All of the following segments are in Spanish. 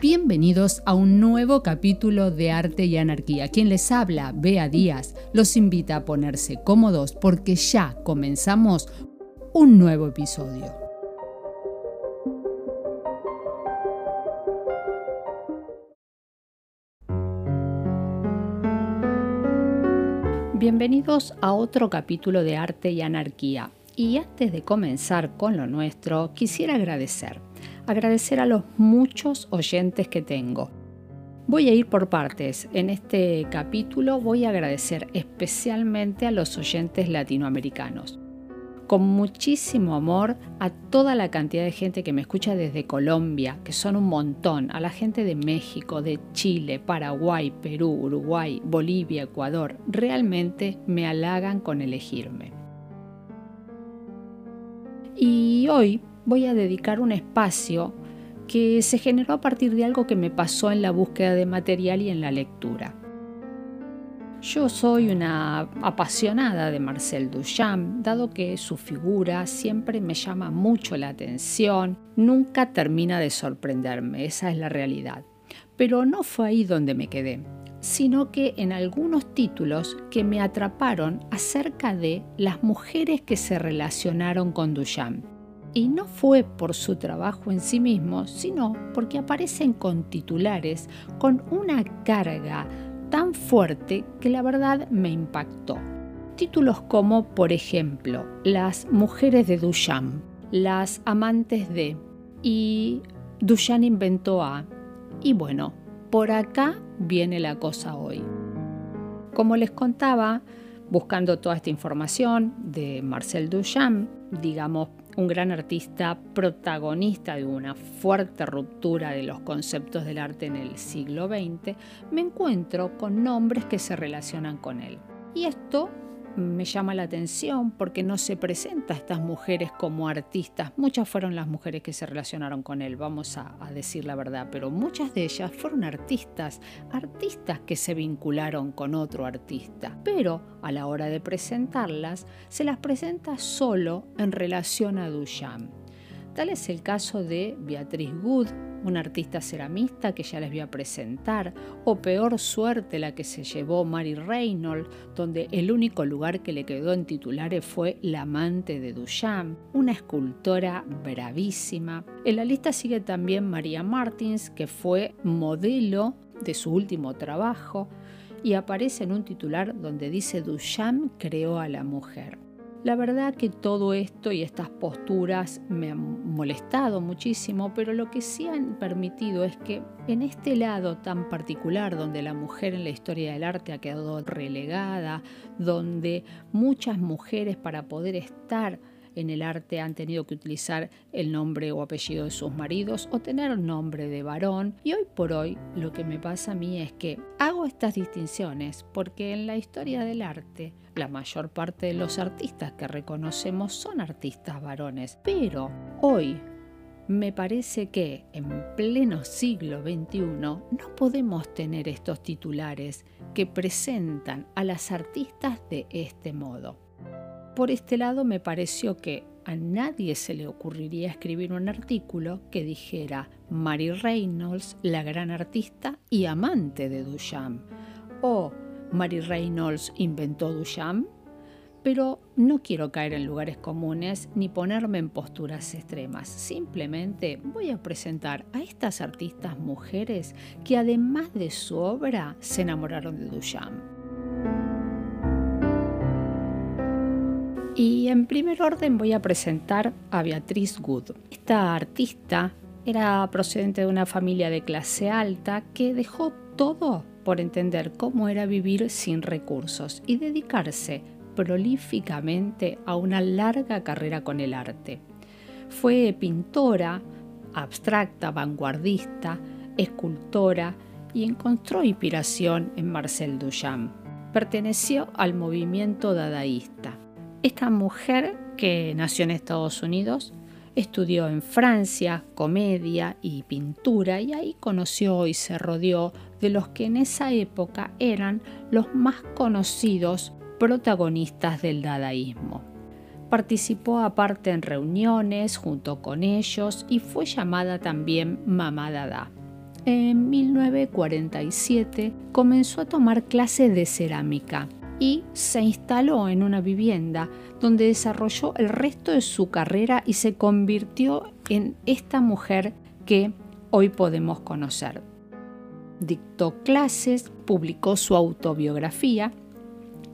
Bienvenidos a un nuevo capítulo de Arte y Anarquía. Quien les habla, Bea Díaz, los invita a ponerse cómodos porque ya comenzamos un nuevo episodio. Bienvenidos a otro capítulo de Arte y Anarquía. Y antes de comenzar con lo nuestro, quisiera agradecer agradecer a los muchos oyentes que tengo. Voy a ir por partes. En este capítulo voy a agradecer especialmente a los oyentes latinoamericanos. Con muchísimo amor a toda la cantidad de gente que me escucha desde Colombia, que son un montón, a la gente de México, de Chile, Paraguay, Perú, Uruguay, Bolivia, Ecuador. Realmente me halagan con elegirme. Y hoy voy a dedicar un espacio que se generó a partir de algo que me pasó en la búsqueda de material y en la lectura. Yo soy una apasionada de Marcel Duchamp, dado que su figura siempre me llama mucho la atención, nunca termina de sorprenderme, esa es la realidad. Pero no fue ahí donde me quedé, sino que en algunos títulos que me atraparon acerca de las mujeres que se relacionaron con Duchamp y no fue por su trabajo en sí mismo, sino porque aparecen con titulares con una carga tan fuerte que la verdad me impactó. Títulos como, por ejemplo, Las mujeres de Duchamp, Las amantes de, y Duchamp inventó a, y bueno, por acá viene la cosa hoy. Como les contaba, buscando toda esta información de Marcel Duchamp, digamos un gran artista protagonista de una fuerte ruptura de los conceptos del arte en el siglo XX, me encuentro con nombres que se relacionan con él. Y esto me llama la atención porque no se presenta a estas mujeres como artistas. Muchas fueron las mujeres que se relacionaron con él, vamos a, decir la verdad, pero muchas de ellas fueron artistas, artistas que se vincularon con otro artista. Pero a la hora de presentarlas, se las presenta solo en relación a Duchamp. Tal es el caso de Beatriz Good, una artista ceramista que ya les voy a presentar, o peor suerte la que se llevó Mary Reynolds, donde el único lugar que le quedó en titulares fue La amante de Duchamp, una escultora bravísima. En la lista sigue también María Martins, que fue modelo de su último trabajo, y aparece en un titular donde dice Duchamp creó a la mujer. La verdad que todo esto y estas posturas me han molestado muchísimo, pero lo que sí han permitido es que en este lado tan particular donde la mujer en la historia del arte ha quedado relegada, donde muchas mujeres para poder estar en el arte han tenido que utilizar el nombre o apellido de sus maridos o tener nombre de varón. Y hoy por hoy lo que me pasa a mí es que hago estas distinciones porque en la historia del arte la mayor parte de los artistas que reconocemos son artistas varones. Pero hoy me parece que en pleno siglo XXI no podemos tener estos titulares que presentan a las artistas de este modo por este lado me pareció que a nadie se le ocurriría escribir un artículo que dijera Mary Reynolds, la gran artista y amante de Duchamp, o Mary Reynolds inventó Duchamp, pero no quiero caer en lugares comunes ni ponerme en posturas extremas. Simplemente voy a presentar a estas artistas mujeres que además de su obra se enamoraron de Duchamp. Y en primer orden voy a presentar a Beatriz Good. Esta artista era procedente de una familia de clase alta que dejó todo por entender cómo era vivir sin recursos y dedicarse prolíficamente a una larga carrera con el arte. Fue pintora, abstracta, vanguardista, escultora y encontró inspiración en Marcel Duchamp. Perteneció al movimiento dadaísta esta mujer que nació en Estados Unidos estudió en Francia comedia y pintura y ahí conoció y se rodeó de los que en esa época eran los más conocidos protagonistas del dadaísmo. Participó aparte en reuniones junto con ellos y fue llamada también Mamá Dada. En 1947 comenzó a tomar clases de cerámica y se instaló en una vivienda donde desarrolló el resto de su carrera y se convirtió en esta mujer que hoy podemos conocer. Dictó clases, publicó su autobiografía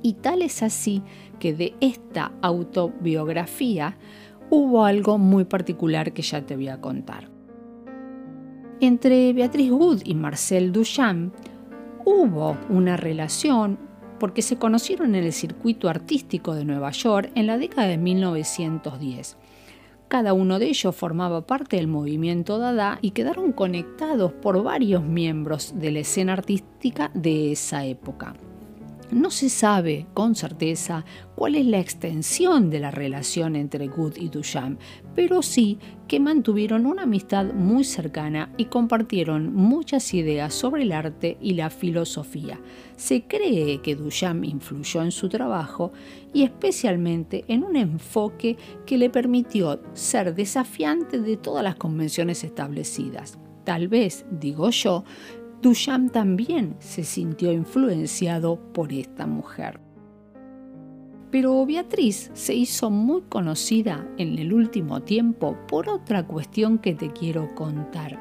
y tal es así que de esta autobiografía hubo algo muy particular que ya te voy a contar. Entre Beatriz Wood y Marcel Duchamp hubo una relación porque se conocieron en el circuito artístico de Nueva York en la década de 1910. Cada uno de ellos formaba parte del movimiento Dada y quedaron conectados por varios miembros de la escena artística de esa época. No se sabe con certeza cuál es la extensión de la relación entre Good y Duchamp, pero sí que mantuvieron una amistad muy cercana y compartieron muchas ideas sobre el arte y la filosofía. Se cree que Duchamp influyó en su trabajo y especialmente en un enfoque que le permitió ser desafiante de todas las convenciones establecidas. Tal vez, digo yo, Duchamp también se sintió influenciado por esta mujer. Pero Beatriz se hizo muy conocida en el último tiempo por otra cuestión que te quiero contar.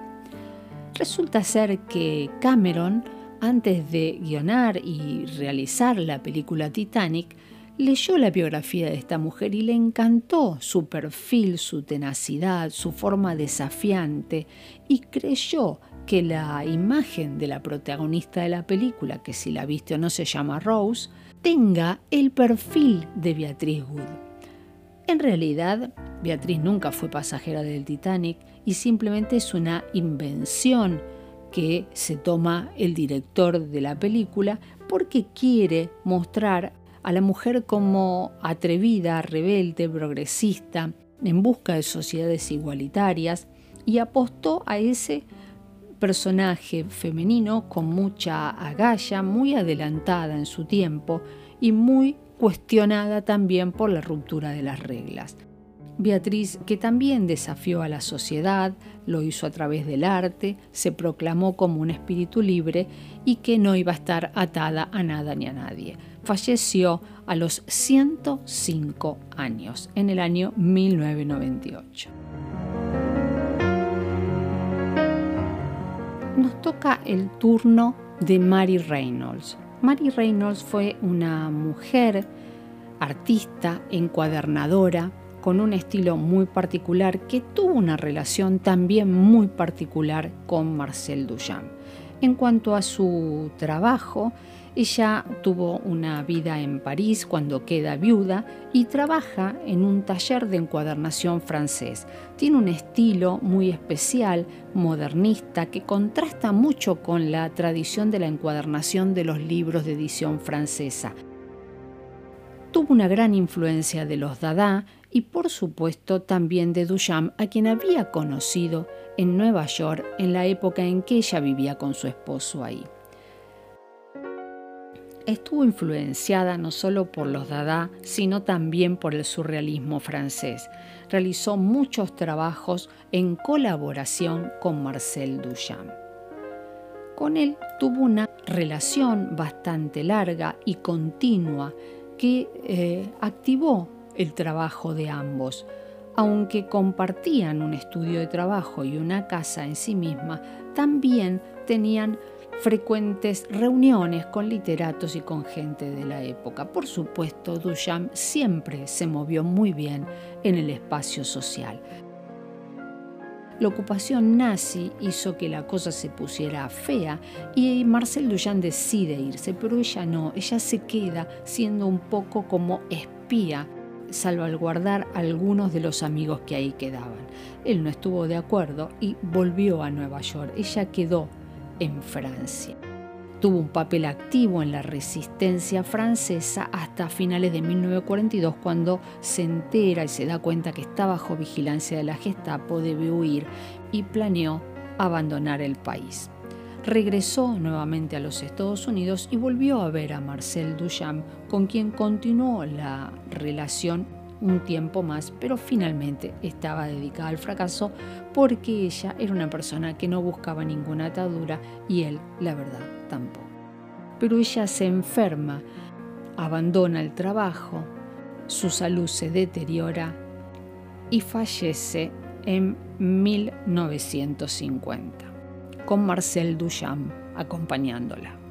Resulta ser que Cameron, antes de guionar y realizar la película Titanic, leyó la biografía de esta mujer y le encantó su perfil, su tenacidad, su forma desafiante y creyó que la imagen de la protagonista de la película, que si la viste o no se llama Rose, tenga el perfil de Beatriz Wood. En realidad, Beatriz nunca fue pasajera del Titanic y simplemente es una invención que se toma el director de la película porque quiere mostrar a la mujer como atrevida, rebelde, progresista, en busca de sociedades igualitarias y apostó a ese personaje femenino con mucha agalla, muy adelantada en su tiempo y muy cuestionada también por la ruptura de las reglas. Beatriz, que también desafió a la sociedad, lo hizo a través del arte, se proclamó como un espíritu libre y que no iba a estar atada a nada ni a nadie. Falleció a los 105 años, en el año 1998. Nos toca el turno de Mary Reynolds. Mary Reynolds fue una mujer artista, encuadernadora, con un estilo muy particular que tuvo una relación también muy particular con Marcel Duchamp. En cuanto a su trabajo, ella tuvo una vida en París cuando queda viuda y trabaja en un taller de encuadernación francés. Tiene un estilo muy especial, modernista, que contrasta mucho con la tradición de la encuadernación de los libros de edición francesa. Tuvo una gran influencia de los Dada y por supuesto también de Duchamp, a quien había conocido en Nueva York en la época en que ella vivía con su esposo ahí estuvo influenciada no solo por los Dada, sino también por el surrealismo francés. Realizó muchos trabajos en colaboración con Marcel Duchamp. Con él tuvo una relación bastante larga y continua que eh, activó el trabajo de ambos. Aunque compartían un estudio de trabajo y una casa en sí misma, también tenían frecuentes reuniones con literatos y con gente de la época. Por supuesto, Duchamp siempre se movió muy bien en el espacio social. La ocupación nazi hizo que la cosa se pusiera fea y Marcel Duchamp decide irse, pero ella no, ella se queda siendo un poco como espía salvaguardar algunos de los amigos que ahí quedaban. Él no estuvo de acuerdo y volvió a Nueva York. Ella quedó en Francia. Tuvo un papel activo en la resistencia francesa hasta finales de 1942 cuando se entera y se da cuenta que está bajo vigilancia de la Gestapo, debe huir y planeó abandonar el país. Regresó nuevamente a los Estados Unidos y volvió a ver a Marcel Duchamp, con quien continuó la relación un tiempo más, pero finalmente estaba dedicada al fracaso porque ella era una persona que no buscaba ninguna atadura y él, la verdad, tampoco. Pero ella se enferma, abandona el trabajo, su salud se deteriora y fallece en 1950, con Marcel Duchamp acompañándola.